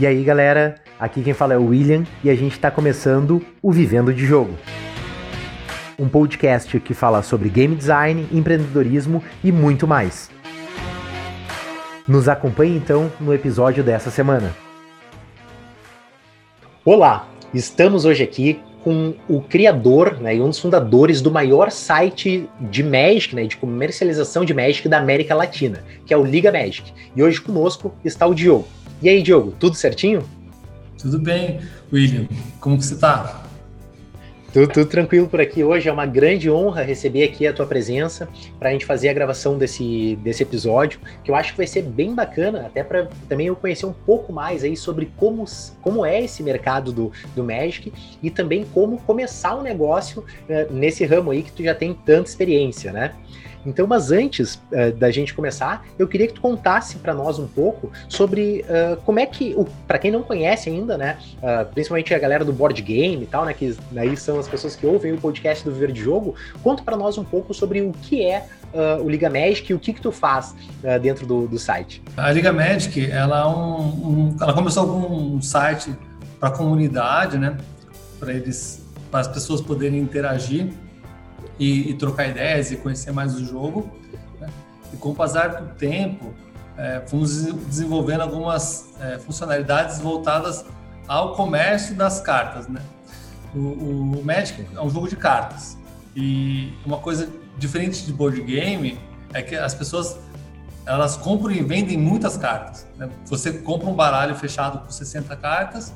E aí, galera, aqui quem fala é o William e a gente está começando o Vivendo de Jogo. Um podcast que fala sobre game design, empreendedorismo e muito mais. Nos acompanhe então no episódio dessa semana. Olá, estamos hoje aqui com o criador né, e um dos fundadores do maior site de Magic, né, de comercialização de Magic da América Latina, que é o Liga Magic. E hoje conosco está o Diogo. E aí, Diogo, tudo certinho? Tudo bem, William. Como que você está? Tudo, tudo, tranquilo por aqui. Hoje é uma grande honra receber aqui a tua presença para a gente fazer a gravação desse, desse episódio, que eu acho que vai ser bem bacana, até para também eu conhecer um pouco mais aí sobre como, como é esse mercado do, do Magic e também como começar um negócio uh, nesse ramo aí que tu já tem tanta experiência, né? Então, mas antes uh, da gente começar, eu queria que tu contasse para nós um pouco sobre uh, como é que, para quem não conhece ainda, né, uh, principalmente a galera do board game e tal, né, que aí são as pessoas que ouvem o podcast do Viver de Jogo, conta para nós um pouco sobre o que é o Liga Magic e o que que tu faz dentro do, do, site. A Liga Magic, ela, é um, um, ela começou com um site para comunidade, né, para eles, para as pessoas poderem interagir e, e trocar ideias e conhecer mais o jogo. Né? E com o passar do tempo, é, fomos desenvolvendo algumas é, funcionalidades voltadas ao comércio das cartas. Né? O, o, Magic é um jogo de cartas. E uma coisa diferente de board game é que as pessoas elas compram e vendem muitas cartas. Né? Você compra um baralho fechado com 60 cartas,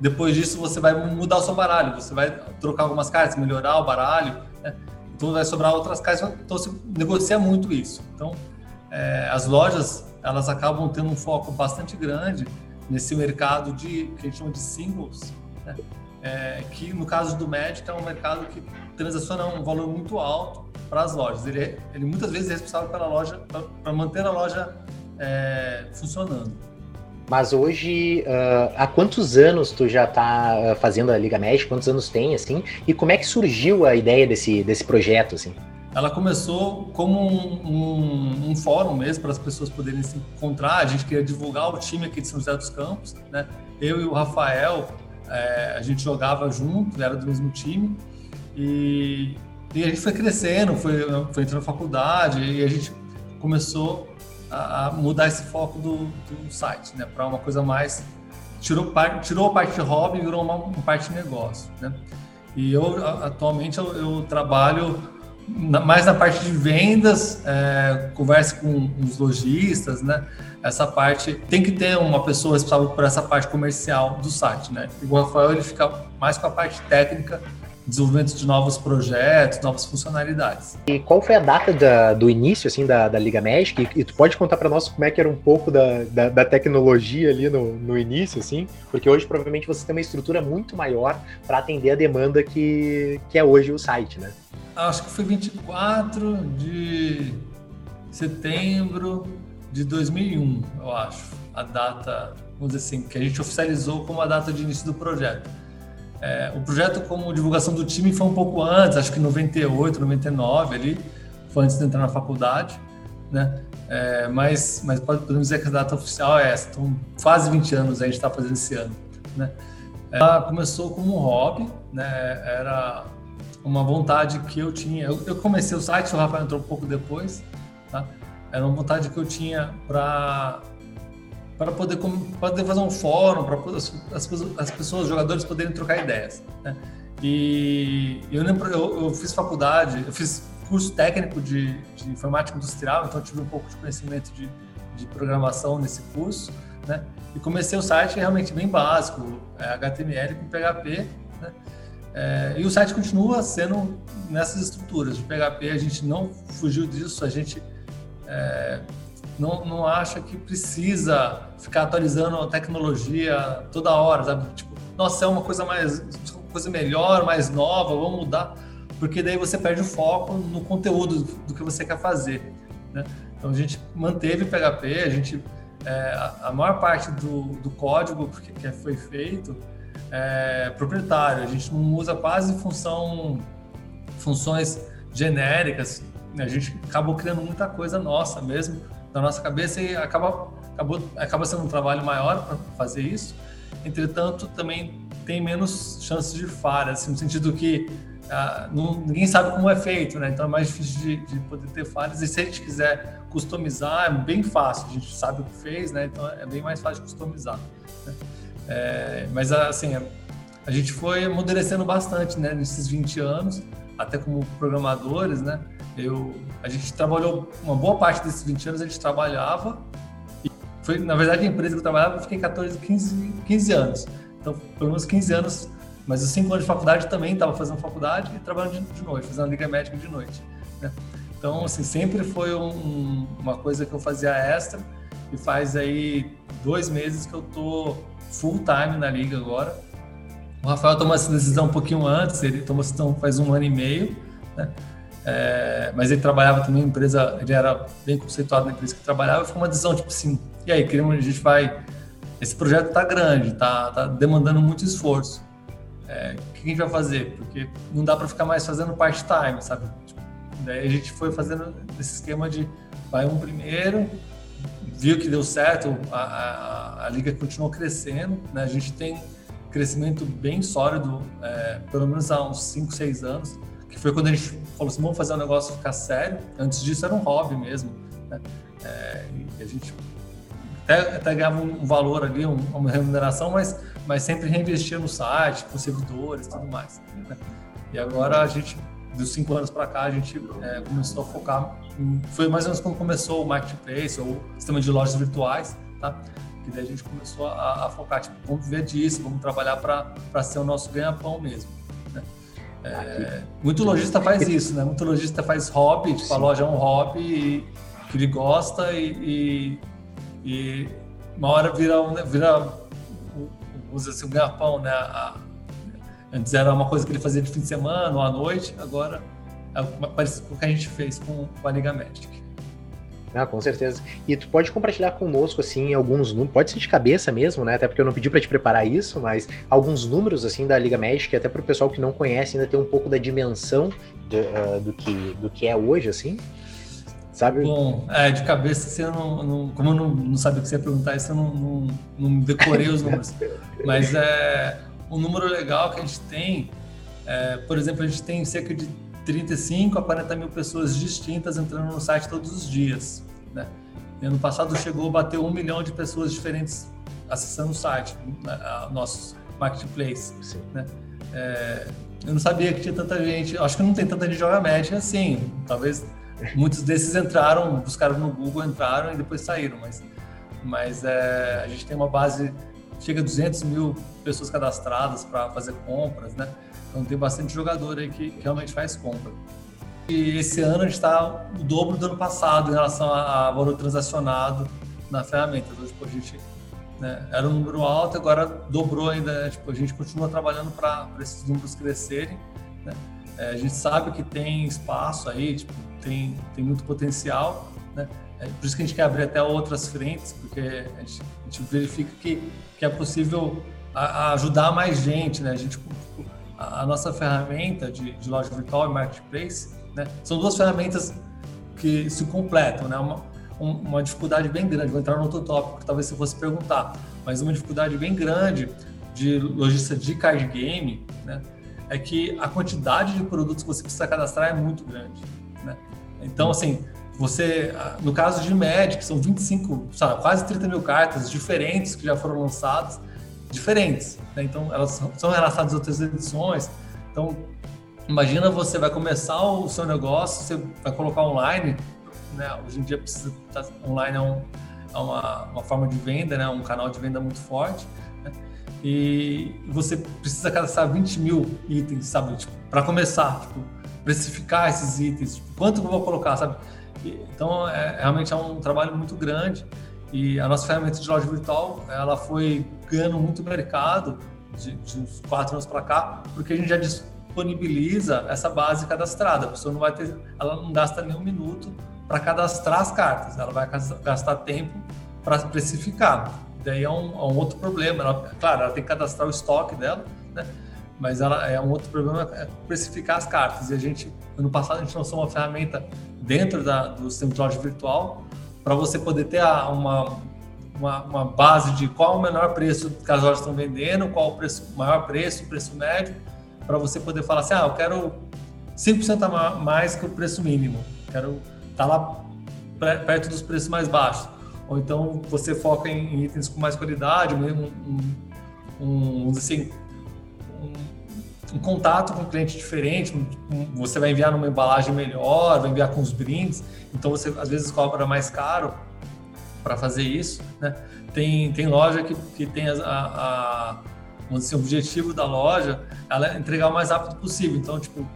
depois disso você vai mudar o seu baralho, você vai trocar algumas cartas, melhorar o baralho. Né? Então vai sobrar outras casas, então se negocia muito isso. Então é, as lojas elas acabam tendo um foco bastante grande nesse mercado de que a gente chama de singles, né? é, que no caso do Magic é um mercado que transaciona um valor muito alto para as lojas. Ele, é, ele muitas vezes é responsável pela loja para manter a loja é, funcionando. Mas hoje, uh, há quantos anos tu já está fazendo a Liga Magic? Quantos anos tem, assim? E como é que surgiu a ideia desse, desse projeto, assim? Ela começou como um, um, um fórum mesmo, para as pessoas poderem se encontrar. A gente queria divulgar o time aqui de São José dos Campos, né? Eu e o Rafael, é, a gente jogava junto, era do mesmo time. E, e a gente foi crescendo, foi, foi entrando na faculdade, e a gente começou a, a mudar esse foco do, do site, né? Para uma coisa mais tirou parte tirou parte hobby e virou uma, uma, parte negócio, né? E eu atualmente eu, eu trabalho na, mais na parte de vendas, é, converso com os lojistas, né? Essa parte tem que ter uma pessoa responsável por essa parte comercial do site, né? E o Rafael ele fica mais com a parte técnica desenvolvimento de novos projetos, novas funcionalidades. E qual foi a data da, do início assim da, da Liga Magic? E, e tu pode contar para nós como é que era um pouco da, da, da, tecnologia ali no, no início, assim? Porque hoje provavelmente você tem uma estrutura muito maior para atender a demanda que, que é hoje o site, né? Acho que foi 24 de setembro de 2001, eu acho, a data, vamos dizer assim, que a gente oficializou como a data de início do projeto. É, o projeto como divulgação do time foi um pouco antes, acho que 98, 99 ali, foi antes de entrar na faculdade, né? É, mas, mas podemos dizer que a data oficial é essa, então quase 20 anos a gente está fazendo esse ano, né? Ela começou como um hobby, né? Era uma vontade que eu tinha. Eu, eu comecei o site, o Rafael entrou um pouco depois, tá? Era uma vontade que eu tinha para para poder, poder fazer um fórum, para as, as, pessoas, os jogadores poderem trocar ideias. Né? E eu lembro, eu, eu, fiz faculdade, eu fiz curso técnico de, de, informática industrial, então tive um pouco de conhecimento de, de programação nesse curso, né? E comecei o site realmente bem básico, é, HTML com PHP, né? É, e o site continua sendo nessas estruturas de PHP, a gente não fugiu disso, a gente é, não, não acha que precisa ficar atualizando a tecnologia toda hora, sabe? Tipo, nossa, é uma coisa mais, uma coisa melhor, mais nova, vamos mudar, porque daí você perde o foco no conteúdo do que você quer fazer, né? Então a gente manteve PHP, a gente é, a, maior parte do, do código que, foi feito é proprietário, a gente não usa quase função funções genéricas, a gente acabou criando muita coisa nossa mesmo da nossa cabeça e acaba acabou, acaba sendo um trabalho maior para fazer isso. Entretanto, também tem menos chances de falha, assim, no sentido que ah, não, ninguém sabe como é feito, né? Então é mais difícil de, de, poder ter falhas. E se a gente quiser customizar, é bem fácil. A gente sabe o que fez, né? Então é bem mais fácil de customizar. Né? É, mas assim, a, a gente foi amadurecendo bastante, né? Nesses 20 anos, até como programadores, né? Eu, a gente trabalhou uma boa parte desses 20 anos, a gente trabalhava. E foi, na verdade, a empresa que eu trabalhava, eu fiquei 14, 15, 15 anos. Então, pelo menos 15 anos mas os cinco anos de faculdade também estava fazendo faculdade e trabalhando de, de noite, fazendo liga médica de noite. Né? Então, assim, sempre foi um, uma coisa que eu fazia extra e faz aí dois meses que eu tô full time na liga agora. O Rafael tomou essa decisão um pouquinho antes, ele tomou essa decisão faz um ano e meio, né? É, mas ele trabalhava também em empresa, ele era bem conceituado na empresa que trabalhava, foi uma decisão tipo assim, e aí, queremos, a gente vai, esse projeto está grande, está tá demandando muito esforço é, o que a gente vai fazer? Porque não dá para ficar mais fazendo part-time, sabe? Tipo, daí a gente foi fazendo esse esquema de vai um primeiro, viu que deu certo, a, a, a liga continuou crescendo, né? A gente tem crescimento bem sólido, é, pelo menos há uns 5, 6 anos, que foi quando a gente falou assim, vamos fazer um negócio ficar sério. Antes disso era um hobby mesmo, né? É, e a gente até, até ganhava um valor ali, uma remuneração, mas mas sempre reinvestia no site, com servidores e tudo mais. Né? E agora a gente, dos cinco anos para cá, a gente é, começou a focar. Em, foi mais ou menos quando começou o marketplace ou o sistema de lojas virtuais, tá? Que daí a gente começou a, a focar, tipo, vamos viver disso, vamos trabalhar para ser o nosso ganha-pão mesmo. É, muito lojista faz isso, né? Muito lojista faz hobby, tipo, a loja é um hobby e, que ele gosta e, e, e uma hora vira, vira usa assim, o ganha-pão, né? A, antes era uma coisa que ele fazia de fim de semana ou à noite, agora é parecido com o que a gente fez com, com a Liga Magic. Ah, com certeza. E tu pode compartilhar conosco, assim, alguns números, pode ser de cabeça mesmo, né? Até porque eu não pedi para te preparar isso, mas alguns números, assim, da Liga Magic, até para o pessoal que não conhece ainda ter um pouco da dimensão de, uh, do, que, do que é hoje, assim. Sabe? Bom, é, de cabeça, assim, eu não, não, como eu não, não sabia o que você ia perguntar, isso eu não, não, não decorei os números. Mas é um número legal que a gente tem, é, por exemplo, a gente tem cerca de 35 a 40 mil pessoas distintas entrando no site todos os dias. Né? E ano passado chegou a bater um milhão de pessoas diferentes acessando o site, né, nosso marketplace. Né? É, eu não sabia que tinha tanta gente, acho que não tem tanta gente joga média assim, talvez Muitos desses entraram, buscaram no Google, entraram e depois saíram, mas, mas é, a gente tem uma base, chega a 200 mil pessoas cadastradas para fazer compras, né? Então tem bastante jogador aí que, realmente faz compra. E esse ano a gente está o dobro do ano passado em relação a, a valor transacionado na ferramenta. Então, tipo, a gente né, era um número alto, agora dobrou ainda. Né? Tipo, a gente continua trabalhando para esses números crescerem. Né? É, a gente sabe que tem espaço aí, tipo, tem, tem muito potencial, né? É por isso que a gente quer abrir até outras frentes, porque a gente, a gente verifica que, que é possível a, a ajudar mais gente, né? A gente, a, nossa ferramenta de, de, loja virtual e marketplace, né? São duas ferramentas que se completam, né? Uma, uma dificuldade bem grande, vou entrar no outro tópico talvez você fosse perguntar, mas uma dificuldade bem grande de lojista de card game, né? É que a quantidade de produtos que você precisa cadastrar é muito grande. Né? Então, assim, você, no caso de Magic, são 25, sabe, quase 30 mil cartas diferentes que já foram lançadas, diferentes. Né? Então, elas são relacionadas a outras edições. Então, imagina você vai começar o seu negócio, você vai colocar online, né? Hoje em dia precisa estar online é, um, é uma, uma, forma de venda, né? Um canal de venda muito forte. Né? E você precisa cadastrar 20 mil itens, sabe? Tipo, para começar, tipo, precificar esses itens, tipo, quanto eu vou colocar, sabe? Então, é, realmente é um trabalho muito grande e a nossa ferramenta de loja virtual, ela foi ganhando muito mercado de, de uns quatro anos para cá, porque a gente já disponibiliza essa base cadastrada. A pessoa não vai ter, ela não gasta nenhum minuto para cadastrar as cartas, ela vai gastar tempo para precificar. Daí é um, é um outro problema. Ela, claro, ela tem que cadastrar o estoque dela, né? Mas ela é um outro problema é precificar as cartas. E a gente, ano passado, a gente lançou uma ferramenta dentro da, do sistema de loja virtual para você poder ter a, uma, uma, uma, base de qual o menor preço que as lojas estão vendendo, qual o preço, maior preço, preço médio, para você poder falar assim, ah, eu quero 5% a mais que o preço mínimo, quero estar tá lá perto dos preços mais baixos. Ou então você foca em, itens com mais qualidade, um, um, um, assim, um, contato com um cliente diferente, você vai enviar numa embalagem melhor, vai enviar com os brindes, então você às vezes cobra mais caro para fazer isso, né? Tem, tem loja que, que tem a, a, vamos dizer, o objetivo da loja ela é entregar o mais rápido possível. Então, tipo,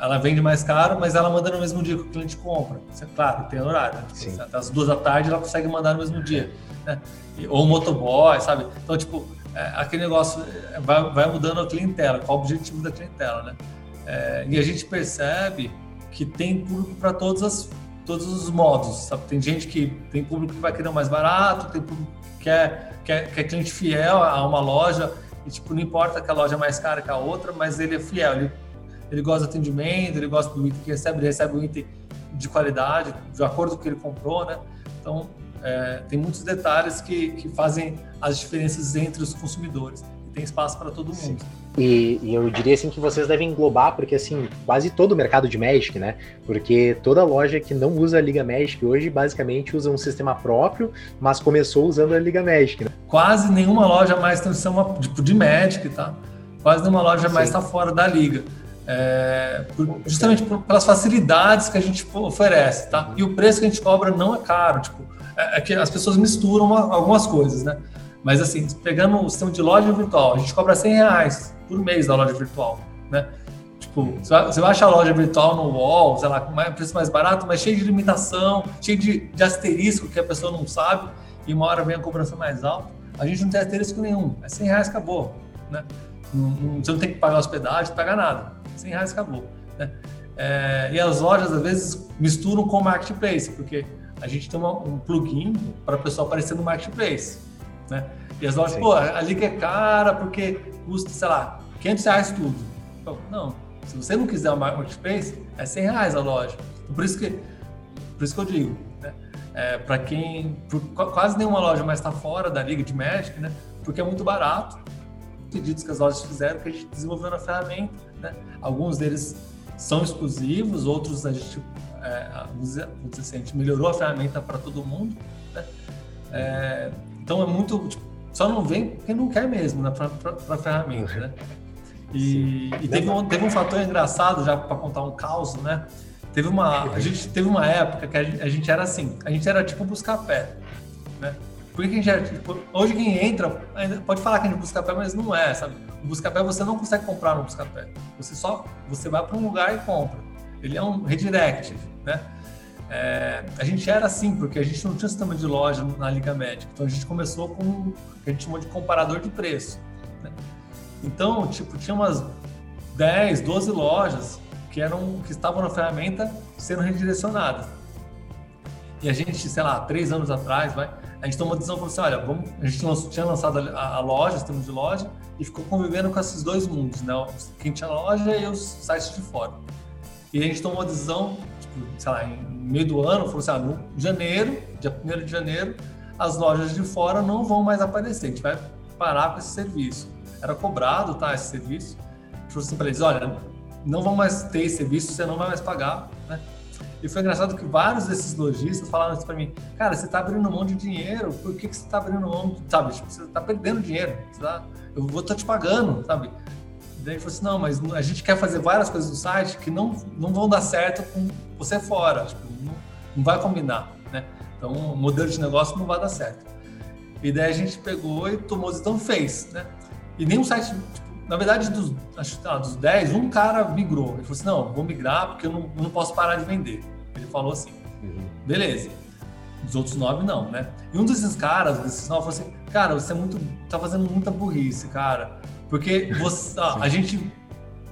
ela vende mais caro, mas ela manda no mesmo dia que o cliente compra. Isso é claro, tem horário. Né? Tipo, até as duas da tarde ela consegue mandar no mesmo dia. Né? Ou motoboy, sabe? Então, tipo, é, aquele negócio é, vai, vai mudando a clientela, qual o objetivo da clientela, né? É, e a gente percebe que tem público para todas as todos os modos, sabe? Tem gente que tem público que vai querer mais barato, tem público que é, que é, que é cliente fiel a uma loja e tipo não importa que a loja é mais cara que a outra, mas ele é fiel, ele ele gosta do atendimento, ele gosta do item que recebe, ele recebe um item de qualidade, de acordo com o que ele comprou, né? Então, é, tem muitos detalhes que, que fazem as diferenças entre os consumidores. E tem espaço para todo mundo. E, e, eu diria assim que vocês devem englobar, porque assim, quase todo o mercado de Magic, né? Porque toda loja que não usa a Liga Magic hoje, basicamente usa um sistema próprio, mas começou usando a Liga Magic, né? Quase nenhuma loja mais tem sistema tipo, de Magic, tá? Quase nenhuma loja Sim. mais está fora da liga. É, por, justamente por, pelas facilidades que a gente oferece, tá? E o preço que a gente cobra não é caro, tipo, é, é que as pessoas misturam uma, algumas coisas, né? Mas assim, pegando o sistema de loja virtual, a gente cobra 100 reais por mês da loja virtual, né? Tipo, você vai achar a loja virtual no wall, sei lá, com um preço mais barato, mas cheio de limitação, cheio de, de asterisco que a pessoa não sabe, e uma hora vem a cobrança mais alta. A gente não tem asterisco nenhum, é 100 reais, acabou, né? Você não tem que pagar hospedagem, não pagar nada. 100 reais acabou. Né? É, e as lojas, às vezes, misturam com marketplace, porque a gente tem uma, um plugin para o pessoal aparecer no marketplace. Né? E as lojas, Sim. pô, a liga é cara porque custa, sei lá, 500 reais tudo. Então, não, se você não quiser o marketplace, é 100 reais a loja. Então, por isso que, por isso que eu digo, né? É, para quem, quase nenhuma loja mais está fora da liga de Magic, né? Porque é muito barato. Pedidos que as lojas fizeram, que a gente desenvolveu na ferramenta né? Alguns deles são exclusivos, outros a gente, é, dizer assim, a gente melhorou a ferramenta para todo mundo. Né? É, então é muito. Tipo, só não vem quem não quer mesmo né, para a ferramenta. Né? E, e teve, um, teve um fator engraçado, já para contar um caos, né? Teve uma, a gente teve uma época que a gente, a gente era assim, a gente era tipo buscar pé, né? Por que a gente era, tipo, hoje quem entra, pode falar que a gente busca pé, mas não é, sabe? O Buscapé você não consegue comprar no Buscapé. Você só você vai para um lugar e compra. Ele é um redirect, né? É, a gente era assim, porque a gente não tinha sistema de loja na Liga Médica. Então a gente começou com o que a gente chamou de comparador de preço. Né? Então, tipo, tinha umas 10, 12 lojas que eram que estavam na ferramenta sendo redirecionadas. E a gente, sei lá, três anos atrás, vai, a gente tomou a decisão, falou assim, olha, vamos, a gente tinha lançado a, a loja, sistema de loja, e ficou convivendo com esses dois mundos, né? Quem tinha loja e os sites de fora. E a gente tomou a decisão, sei lá, meio do ano, falou assim, ah, no janeiro, dia 1 de janeiro, as lojas de fora não vão mais aparecer, a gente vai parar com esse serviço. Era cobrado, tá, esse serviço. A falou assim para eles, olha, não vão mais ter esse serviço, você não vai mais pagar, né? E foi engraçado que vários desses lojistas falaram isso para mim: cara, você está abrindo mão de dinheiro, por que, que você está abrindo mão? Sabe, tipo, você está perdendo dinheiro, tá? eu vou estar te pagando, sabe? Daí ele falou assim: não, mas a gente quer fazer várias coisas no site que não, não vão dar certo com você fora, tipo, não, não vai combinar, né? Então o modelo de negócio não vai dar certo. E daí a gente pegou e tomou então fez, né? E nenhum site, tipo, na verdade, dos, acho, ah, dos 10, um cara migrou. Ele falou assim: não, vou migrar porque eu não, eu não posso parar de vender. Ele falou assim, uhum. beleza. Os outros nove não, né? E um desses caras, desses nove, falou assim, cara, você é muito, tá fazendo muita burrice, cara. Porque você, a gente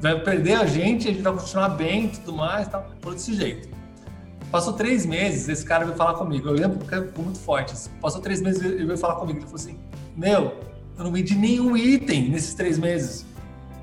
vai perder a gente, a gente vai continuar bem e tudo mais, tal. Falou desse jeito. Passou três meses, esse cara veio falar comigo. Eu lembro porque ficou muito forte. Passou três meses, ele veio falar comigo. Ele falou assim: Meu, eu não vendi nenhum item nesses três meses.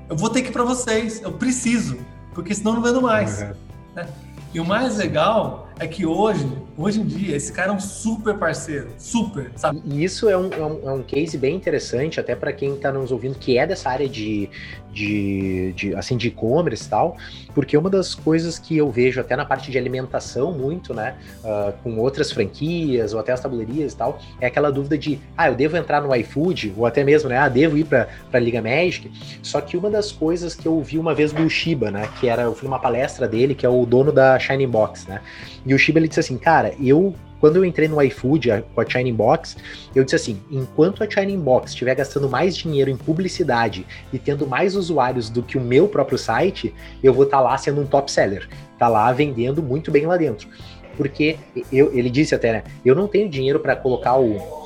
Eu vou ter que ir para vocês. Eu preciso, porque senão eu não vendo mais. Uhum. Né? E o mais legal é que hoje, hoje em dia, esse cara é um super parceiro, super, sabe? E isso é um, é um, é um case bem interessante, até para quem está nos ouvindo, que é dessa área de, de, de assim, de e-commerce e tal, porque uma das coisas que eu vejo até na parte de alimentação muito, né, uh, com outras franquias ou até as tabulerias e tal, é aquela dúvida de, ah, eu devo entrar no iFood, ou até mesmo, né, ah, devo ir para Liga Magic, só que uma das coisas que eu vi uma vez do Shiba, né, que era, eu fui numa palestra dele, que é o dono da Shining Box, né, e o Shiba ele disse assim, cara, eu quando eu entrei no iFood a, com a Shining Box, eu disse assim: enquanto a Shining Box estiver gastando mais dinheiro em publicidade e tendo mais usuários do que o meu próprio site, eu vou estar tá lá sendo um top seller, tá lá vendendo muito bem lá dentro. Porque eu, ele disse até, né? Eu não tenho dinheiro para colocar o,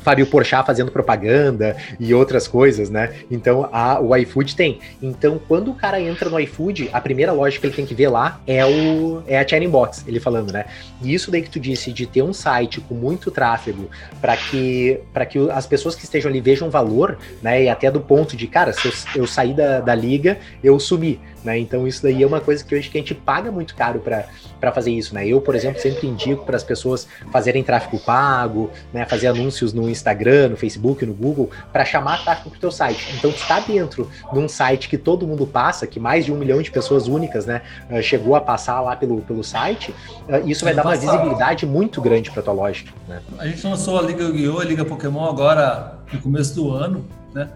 Fábio Porchat fazendo propaganda e outras coisas, né? Então a, o iFood tem. Então quando o cara entra no iFood, a primeira loja que ele tem que ver lá é o é a Chain Box, ele falando, né? E isso daí que tu disse de ter um site com muito tráfego para que para que as pessoas que estejam ali vejam valor, né? E até do ponto de, cara, se eu, eu sair da, da liga, eu sumi, né? Então isso daí é uma coisa que hoje que a gente paga muito caro para fazer isso, né? Eu, por exemplo, sempre indico para as pessoas fazerem tráfego pago, né? Fazer anúncios no Instagram, no Facebook, no Google, para chamar tráfego para o teu site. Então, tu está dentro de um site que todo mundo passa, que mais de um milhão de pessoas únicas, né, ah, chegou a passar lá pelo, pelo site, ah, isso vai dar uma visibilidade muito grande para tua loja. Né? A gente lançou a Liga Yu-Gi-Oh!, a Liga Pokémon agora no começo do ano, né?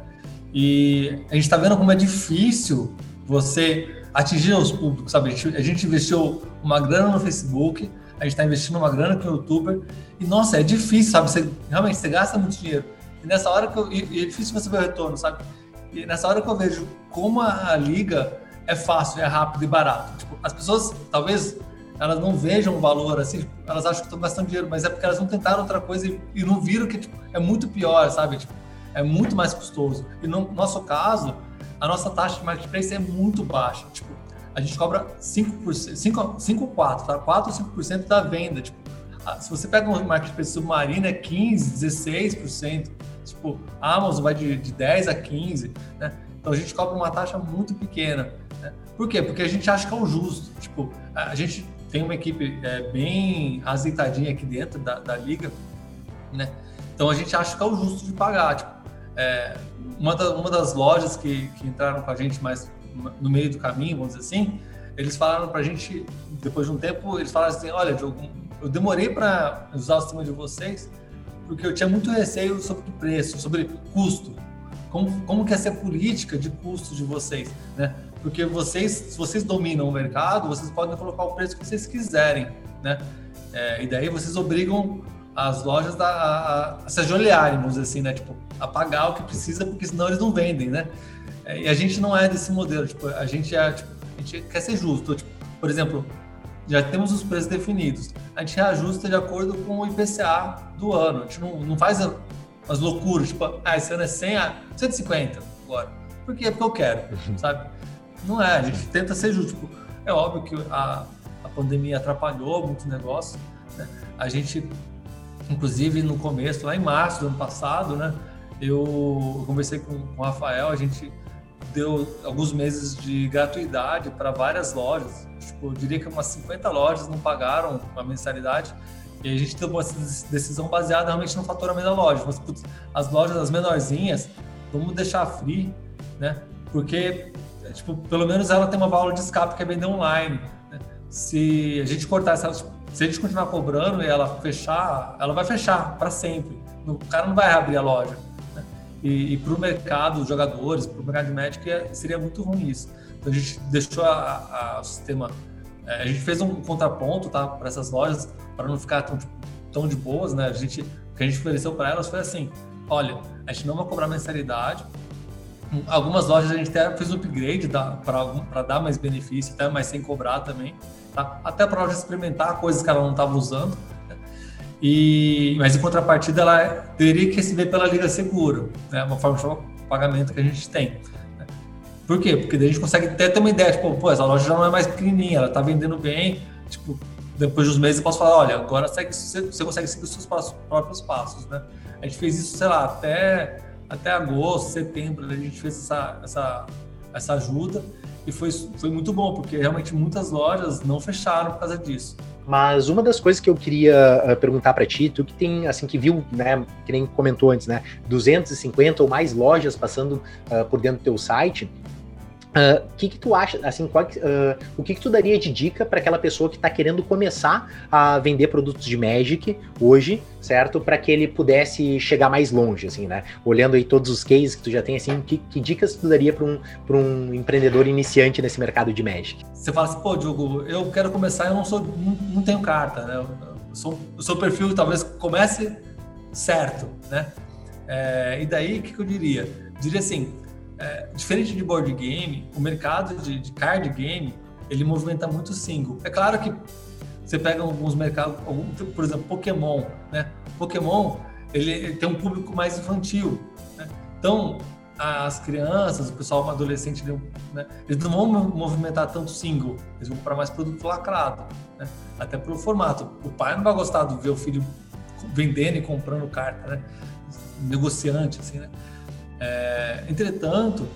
E a gente está vendo como é difícil você atingir os públicos, sabe? A gente, a gente investiu uma grana no Facebook, a gente está investindo uma grana com o youtuber, e nossa, é difícil, sabe? Você, realmente, você gasta muito dinheiro. E nessa hora que eu, e, é difícil você ver o retorno, sabe? E nessa hora que eu vejo como a, a liga é fácil, é rápido e barato. Tipo, as pessoas, talvez, elas não vejam o valor assim, elas acham que estão gastando dinheiro, mas é porque elas não tentaram outra coisa e, e não viram que tipo, é muito pior, sabe? Tipo, é muito mais custoso. E no nosso caso, a nossa taxa de marketplace é muito baixa. Tipo, a gente cobra 5%, 5, 5 4, tá? 4 ou 5% da venda. Tipo, se você pega um marketplace submarino, é 15, 16%. Tipo, a Amazon vai de, de 10 a 15, né? Então a gente cobra uma taxa muito pequena. Né? Por quê? Porque a gente acha que é o justo. Tipo, a gente tem uma equipe é, bem azeitadinha aqui dentro da, da liga, né? Então a gente acha que é o justo de pagar. Tipo, é, uma, da, uma das lojas que, que entraram com a gente mais no meio do caminho, vamos dizer assim, eles falaram para a gente, depois de um tempo, eles falaram assim, olha, Diogo, eu demorei para usar o sistema de vocês porque eu tinha muito receio sobre preço, sobre custo. Como, como que é ser política de custo de vocês, né? Porque vocês, se vocês dominam o mercado, vocês podem colocar o preço que vocês quiserem, né? É, e daí vocês obrigam as lojas a, a, a se ajoelharem, vamos dizer assim, né? Tipo, a pagar o que precisa, porque senão eles não vendem, né? É, e a gente não é desse modelo, tipo, a gente é, tipo, a gente quer ser justo. Tipo, por exemplo, já temos os preços definidos. A gente reajusta de acordo com o IPCA do ano. A gente não, não faz as loucuras, tipo, ah, esse ano é 100 a 150 agora. Por quê? Porque eu quero, uhum. sabe? Não é, a gente tenta ser justo. Tipo, é óbvio que a, a pandemia atrapalhou muito o negócio. Né? A gente, inclusive, no começo, lá em março do ano passado, né? Eu conversei com, com o Rafael, a gente deu alguns meses de gratuidade para várias lojas. Tipo, eu diria que umas 50 lojas não pagaram a mensalidade. E a gente tomou essa decisão baseada realmente no faturamento da loja. Mas, putz, as lojas, as menorzinhas, vamos deixar free, né? Porque, tipo, pelo menos ela tem uma válvula de escape que é vender online. Né? Se a gente cortar essa, se a gente continuar cobrando e ela fechar, ela vai fechar para sempre. O cara não vai abrir a loja. E, e para o mercado, os jogadores, para o mercado de médico, seria muito ruim isso. Então a gente deixou a, a, o sistema. É, a gente fez um contraponto tá, para essas lojas, para não ficar tão, tão de boas, né? A gente, o que a gente ofereceu para elas foi assim: olha, a gente não vai cobrar mensalidade. Algumas lojas a gente até fez um upgrade para dar mais benefício, até mais sem cobrar também, tá? Até para a loja experimentar coisas que ela não estava usando. E, mas em contrapartida, ela teria que receber pela Liga Seguro, né? uma forma de pagamento que a gente tem. Né? Por quê? Porque daí a gente consegue até ter uma ideia, tipo, pô, essa loja já não é mais pequenininha, ela está vendendo bem, tipo, depois dos meses eu posso falar, olha, agora segue, você consegue seguir os seus passos, próprios passos, né? A gente fez isso, sei lá, até, até agosto, setembro, a gente fez essa, essa, essa ajuda e foi, foi muito bom, porque realmente muitas lojas não fecharam por causa disso. Mas uma das coisas que eu queria uh, perguntar para ti, tu que tem, assim, que viu, né, que nem comentou antes, né, 250 ou mais lojas passando uh, por dentro do teu site, o uh, que, que tu acha, assim, qual, uh, o que, que tu daria de dica para aquela pessoa que está querendo começar a vender produtos de Magic hoje, certo? Para que ele pudesse chegar mais longe, assim, né? Olhando aí todos os cases que tu já tem, assim, que, que dicas tu daria para um, um empreendedor iniciante nesse mercado de Magic? Você fala assim, pô, Diogo, eu quero começar, eu não sou, não, não tenho carta, né? Eu sou, o seu perfil talvez comece certo, né? É, e daí, o que, que eu diria? Eu diria assim, é, diferente de board game, o mercado de, de, card game ele movimenta muito single. É claro que você pega alguns mercados, algum, por exemplo, Pokémon, né? Pokémon ele, ele tem um público mais infantil, né? então as crianças, o pessoal adolescente, né? eles não vão movimentar tanto single, eles vão comprar mais produto lacrado, né? até pelo formato. O pai não vai gostar de ver o filho vendendo e comprando carta, né? negociante, assim, né? É, entretanto,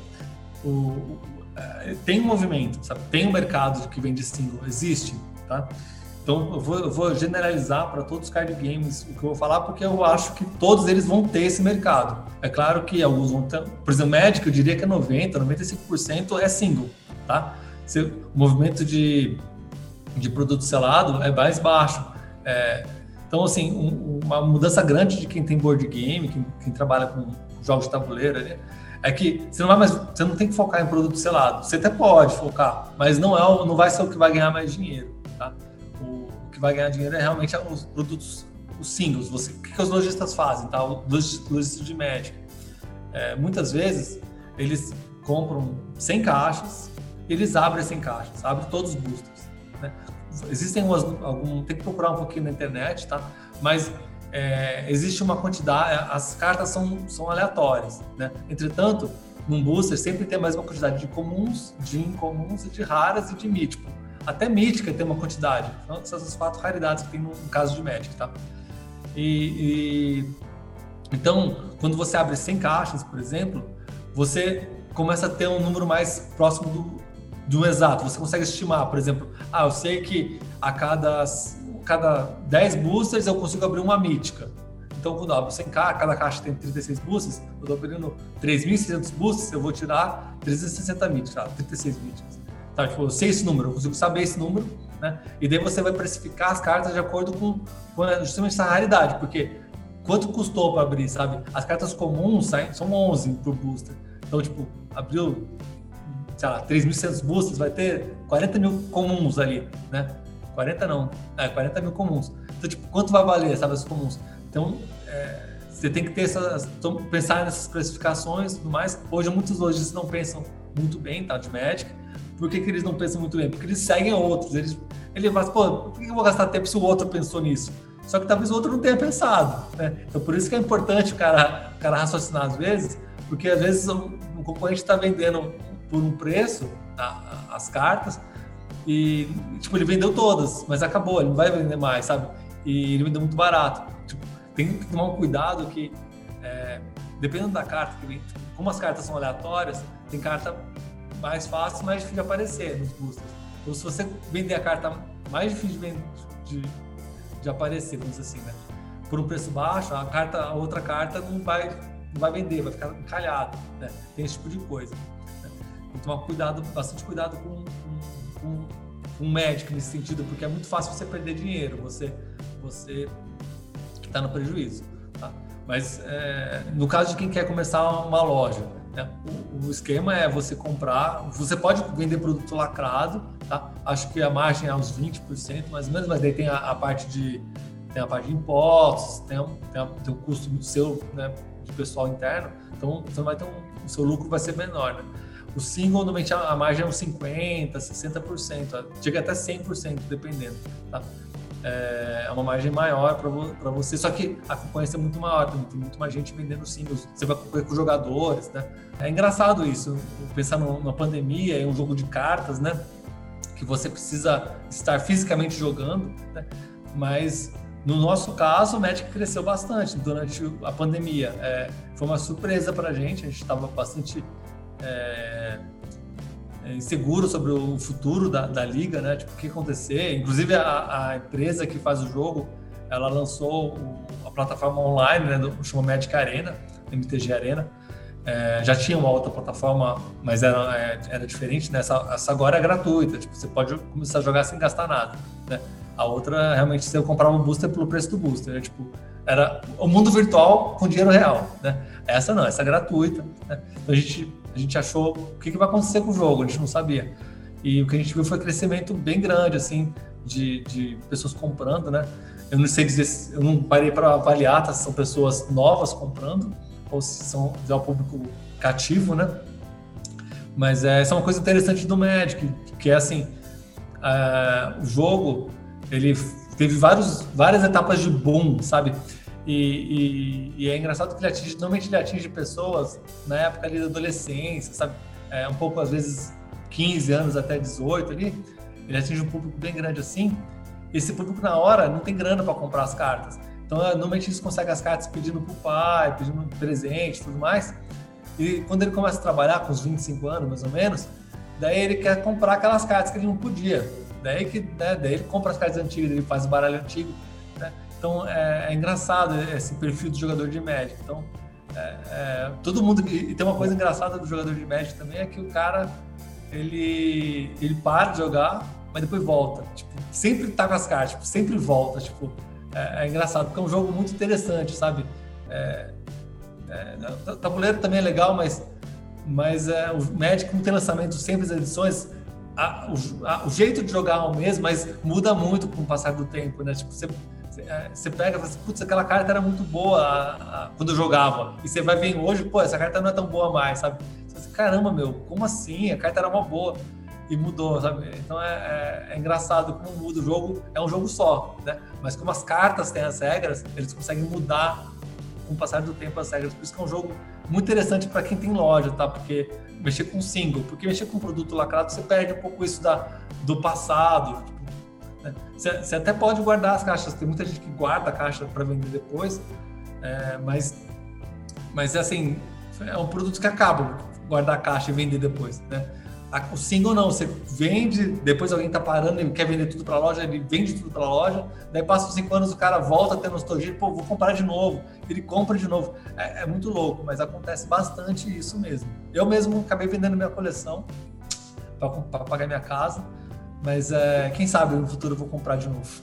o, é, tem um movimento, sabe? tem um mercado que vende single, existe, tá? Então eu vou, eu vou generalizar para todos os card games o que eu vou falar, porque eu acho que todos eles vão ter esse mercado. É claro que alguns vão ter, por exemplo, Magic, eu diria que é 90, 95% é single, tá? Se, o movimento de, de produto selado é mais baixo. É, então, assim, um, uma mudança grande de quem tem board game, quem, quem trabalha com jogos de tabuleiro ali, é que você não vai mais, você não tem que focar em produto selado. Você até pode focar, mas não é, não vai ser o que vai ganhar mais dinheiro, tá? O, o que vai ganhar dinheiro é realmente os produtos, os singles. Você, o que, que os lojistas fazem, tá? Os lojistas de médica. É, muitas vezes eles compram 100 caixas, eles abrem 100 caixas, abrem todos os boosters. Né? Existem umas, algum, tem que procurar um pouquinho na internet, tá? Mas é, existe uma quantidade, as cartas são, são aleatórias, né? Entretanto, num booster sempre tem mais uma quantidade de comuns, de incomuns, de raras e de mítico. Até mítica tem uma quantidade. Então, são essas quatro raridades que tem no, no caso de Magic, tá? E, e, então, quando você abre 100 caixas, por exemplo, você começa a ter um número mais próximo do, do exato. Você consegue estimar, por exemplo, ah, eu sei que a cada cada 10 boosters eu consigo abrir uma mítica. Então, quando eu abro 100k, cada caixa tem 36 boosters, eu estou abrindo 3.600 boosters, eu vou tirar 360 míticas, 36 míticas. Tá, tipo, eu sei esse número, eu consigo saber esse número, né? E daí você vai precificar as cartas de acordo com, com justamente essa raridade, porque quanto custou para abrir, sabe? As cartas comuns saem, são 11 por booster. Então, tipo, abriu, sei lá, 3.600 boosters, vai ter 40 mil comuns ali, né? 40 não, é 40 mil comuns. Então, tipo, quanto vai valer, sabe, as comuns? Então, é, você tem que ter essas, então, pensar nessas classificações e tudo mais. Hoje, muitos lojistas não pensam muito bem, tá, de médica. Por que, que eles não pensam muito bem? Porque eles seguem outros. Eles, ele fala assim, pô, por que eu vou gastar tempo se o outro pensou nisso? Só que talvez o outro não tenha pensado, né? Então, por isso que é importante o cara, o cara raciocinar às vezes, porque às vezes o, o concorrente está vendendo por um preço tá, as cartas, e, tipo, ele vendeu todas, mas acabou, ele não vai vender mais, sabe? E ele vendeu muito barato. Tipo, tem que tomar um cuidado que, é, dependendo da carta que vem, como as cartas são aleatórias, tem carta mais fácil, mais difícil de aparecer nos boosters. Então, se você vender a carta mais difícil de, de, de aparecer, vamos dizer assim, né? Por um preço baixo, a, carta, a outra carta não vai, não vai vender, vai ficar encalhado, né? Tem esse tipo de coisa. Né? Tem que tomar cuidado, bastante cuidado com, um médico nesse sentido, porque é muito fácil você perder dinheiro, você você está no prejuízo. Tá? Mas é, no caso de quem quer começar uma loja, né, o, o, esquema é você comprar, você pode vender produto lacrado, tá? acho que a margem é uns 20% mais ou menos, mas daí tem a, a parte de tem a parte de impostos, tem, tem, a, tem o custo do seu né, de pessoal interno, então você vai ter um, o seu lucro vai ser menor. Né? O single, normalmente, a margem é uns 50%, 60%, chega até 100%, dependendo, tá? É uma margem maior para você, só que a concorrência é muito maior, tem muito mais gente vendendo singles, você vai concorrer com jogadores, né? É engraçado isso, pensar numa pandemia, em um jogo de cartas, né? Que você precisa estar fisicamente jogando, né? Mas no nosso caso, o Magic cresceu bastante durante a pandemia. É, foi uma surpresa para a gente, a gente estava bastante é, inseguro sobre o futuro da, da liga, né? Tipo, o que acontecer. Inclusive, a, a empresa que faz o jogo, ela lançou a plataforma online, né? Do, chama Magic Arena, MTG Arena. É, já tinha uma outra plataforma, mas era, é, era diferente, né? Essa, essa, agora é gratuita, tipo, você pode começar a jogar sem gastar nada, né? A outra, realmente, você comprava um booster pelo preço do booster, né? tipo, era o mundo virtual com dinheiro real, né? Essa não, essa é gratuita, né? Então a gente a gente achou o que, que vai acontecer com o jogo, a gente não sabia. E o que a gente viu foi um crescimento bem grande, assim, de, de pessoas comprando, né? Eu não sei dizer, eu não parei para avaliar tá, se são pessoas novas comprando ou se são já o público cativo, né? Mas é, essa é uma coisa interessante do Magic, que é assim, é, o jogo, ele teve vários, várias etapas de boom, sabe? E, e, e, é engraçado que ele atinge, normalmente ele atinge pessoas na época ali da adolescência, sabe? É, um pouco, às vezes, 15 anos até 18 ali. Ele atinge um público bem grande assim. Esse público, na hora, não tem grana para comprar as cartas. Então, é, normalmente eles conseguem as cartas pedindo pro pai, pedindo presente tudo mais. E quando ele começa a trabalhar, com uns 25 anos mais ou menos, daí ele quer comprar aquelas cartas que ele não podia. Daí, que, né, daí ele compra as cartas antigas, ele faz o baralho antigo. Então é, é, engraçado esse perfil do jogador de Magic. Então é, é, todo mundo e tem uma coisa engraçada do jogador de Magic também é que o cara ele ele para de jogar, mas depois volta. Tipo, sempre tá com as cartas, tipo, sempre volta. Tipo, é, é, engraçado porque é um jogo muito interessante, sabe? É, é, tabuleiro também é legal, mas mas é, o Magic não tem lançamento sempre as edições. A, o, a, o, jeito de jogar é o mesmo, mas muda muito com o passar do tempo, né? Tipo, você você pega e fala assim, putz, aquela carta era muito boa quando eu jogava. E você vai ver hoje, pô, essa carta não é tão boa mais, sabe? Você fala assim, caramba, meu, como assim? A carta era uma boa. E mudou, sabe? Então é, é, é, engraçado como muda o jogo. É um jogo só, né? Mas como as cartas têm as regras, eles conseguem mudar com o passar do tempo as regras. Por isso que é um jogo muito interessante para quem tem loja, tá? Porque mexer com single, porque mexer com produto lacrado, você perde um pouco isso da, do passado. Você, até pode guardar as caixas, tem muita gente que guarda a caixa para vender depois, é, mas, mas assim, é um produto que acaba guardar a caixa e vender depois, né? O single não, você vende, depois alguém tá parando e quer vender tudo para a loja, ele vende tudo para a loja, daí passa os cinco anos, o cara volta a ter nostalgia, pô, vou comprar de novo, ele compra de novo. É, é muito louco, mas acontece bastante isso mesmo. Eu mesmo acabei vendendo minha coleção para pagar minha casa, mas é, quem sabe no futuro eu vou comprar de novo.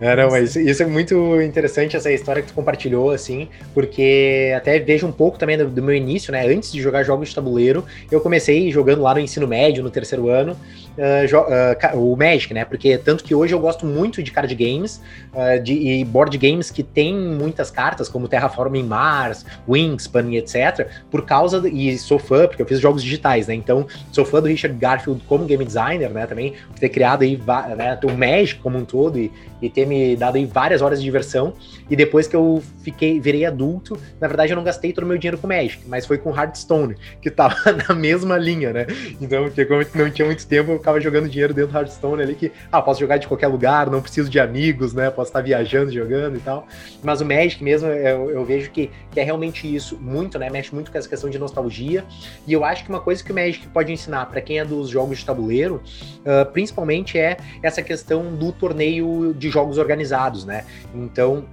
É, não, mas isso é muito interessante, essa história que tu compartilhou, assim, porque até vejo um pouco também do, do, meu início, né? Antes de jogar jogos de tabuleiro, eu comecei jogando lá no ensino médio, no terceiro ano, uh, o Magic, né? Porque tanto que hoje eu gosto muito de card games uh, de, e board games que tem muitas cartas, como Terraforming Mars, Wingspan e etc., por causa, e sou fã, porque eu fiz jogos digitais, né? Então, sou fã do Richard Garfield como game designer, né? Também, por ter criado aí né, o Magic como um todo e, e ter me dado aí várias horas de diversão. E depois que eu fiquei, virei adulto, na verdade eu não gastei todo o meu dinheiro com Magic, mas foi com Hearthstone, que tava na mesma linha, né? Então, porque como não tinha muito tempo, ficava jogando dinheiro dentro do Hearthstone ali, que, ah, posso jogar de qualquer lugar, não preciso de amigos, né? Posso estar viajando, jogando e tal. Mas o Magic mesmo, eu, eu vejo que, que é realmente isso, muito, né? Mexe muito com essa questão de nostalgia. E eu acho que uma coisa que o Magic pode ensinar para quem é dos jogos de tabuleiro, uh, principalmente é essa questão do torneio de jogos organizados, né? Então,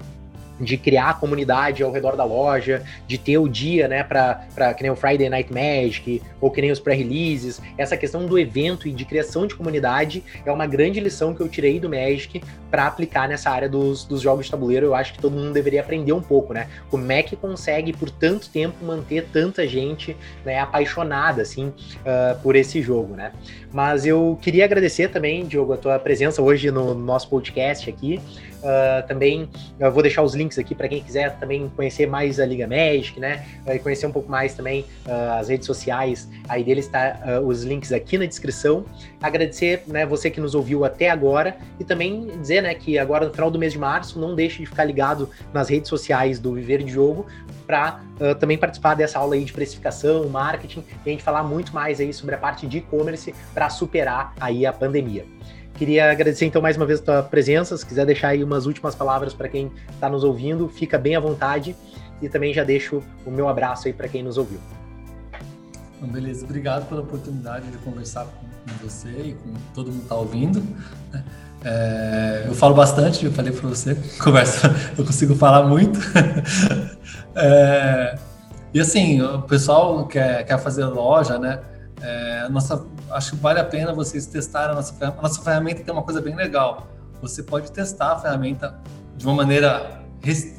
de criar a comunidade ao redor da loja, de ter o dia, né, para que nem o Friday Night Magic, ou que nem os pré-releases. Essa questão do evento e de criação de comunidade é uma grande lição que eu tirei do Magic para aplicar nessa área dos, dos jogos de tabuleiro. Eu acho que todo mundo deveria aprender um pouco, né? Como é que consegue, por tanto tempo, manter tanta gente né, apaixonada, assim, uh, por esse jogo, né? Mas eu queria agradecer também, Diogo, a tua presença hoje no nosso podcast aqui. Uh, também eu vou deixar os links aqui para quem quiser também conhecer mais a Liga Magic, né? E conhecer um pouco mais também uh, as redes sociais. Aí deles está uh, os links aqui na descrição. Agradecer, né, você que nos ouviu até agora e também dizer, né, que agora no final do mês de março não deixe de ficar ligado nas redes sociais do Viver de Jogo para também participar dessa aula aí de precificação, marketing e a gente falar muito mais aí sobre a parte de e-commerce para superar aí a pandemia. Queria agradecer então mais uma vez a tua presença. Se quiser deixar aí umas últimas palavras para quem está nos ouvindo, fica bem à vontade. E também já deixo o meu abraço aí para quem nos ouviu. Então, beleza, obrigado pela oportunidade de conversar com você e com todo mundo que está ouvindo. Né? É, eu falo bastante, eu falei para você, conversa, eu consigo falar muito. é, e assim, o pessoal quer, quer fazer loja, né? É, nossa, acho que vale a pena vocês testarem a nossa ferramenta. A nossa ferramenta tem uma coisa bem legal. Você pode testar a ferramenta de uma maneira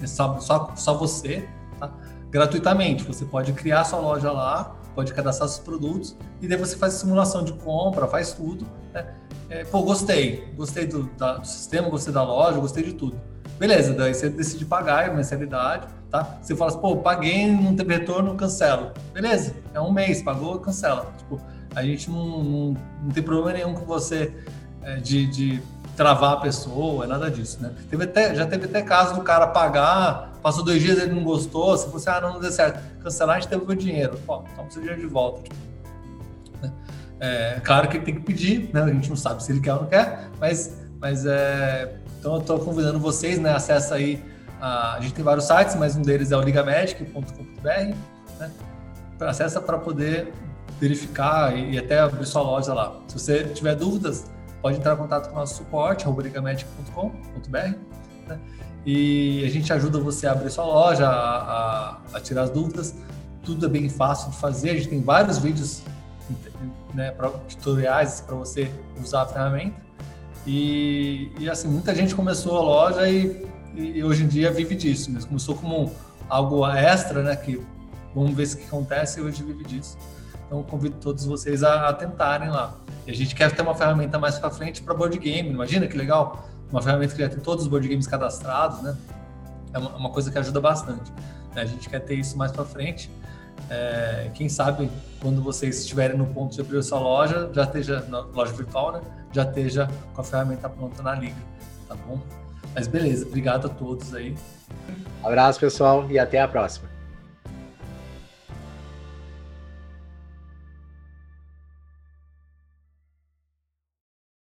só, só, só você, tá? gratuitamente. Você pode criar sua loja lá, pode cadastrar seus produtos e daí você faz simulação de compra, faz tudo. Né? É, pô, gostei, gostei do, da, do sistema, gostei da loja, gostei de tudo. Beleza, daí você decide pagar a mensalidade, tá? Você fala assim, pô, paguei, não teve retorno, cancelo. Beleza, é um mês, pagou, cancela. Tipo, a gente não, não, não tem problema nenhum com você é, de, de travar a pessoa, é nada disso, né? Teve até, já teve até caso do cara pagar, passou dois dias ele não gostou, se você, ah, não, não deu certo, cancelar, a gente teve o dinheiro. Pô, toma seu dinheiro de volta. Né? É claro que ele tem que pedir, né? A gente não sabe se ele quer ou não quer, mas, mas é, então eu estou convidando vocês, né? Acessa aí, a, a, gente tem vários sites, mas um deles é o ligamedic.com.br, né? Acessa para poder verificar e, até abrir sua loja lá. Se você tiver dúvidas, pode entrar em contato com o nosso suporte, ligamedic.com.br, né? e a gente ajuda você a abrir sua loja, a, a, a, tirar as dúvidas. Tudo é bem fácil de fazer. A gente tem vários vídeos, né, pra, tutoriais para você usar a ferramenta. E, e, assim, muita gente começou a loja e, e, hoje em dia vive disso. Mas começou como algo extra, né? Que vamos ver o que acontece e hoje vive disso. Então convido todos vocês a, a tentarem lá. E a gente quer ter uma ferramenta mais para frente para board game. Imagina que legal, uma ferramenta que já tem todos os board games cadastrados, né? É uma, uma coisa que ajuda bastante. A gente quer ter isso mais para frente. É, quem sabe quando vocês estiverem no ponto de abrir a sua loja, já esteja na loja virtual, né? Já esteja com a ferramenta pronta na liga, tá bom? Mas beleza, obrigado a todos aí. Abraço, pessoal, e até a próxima.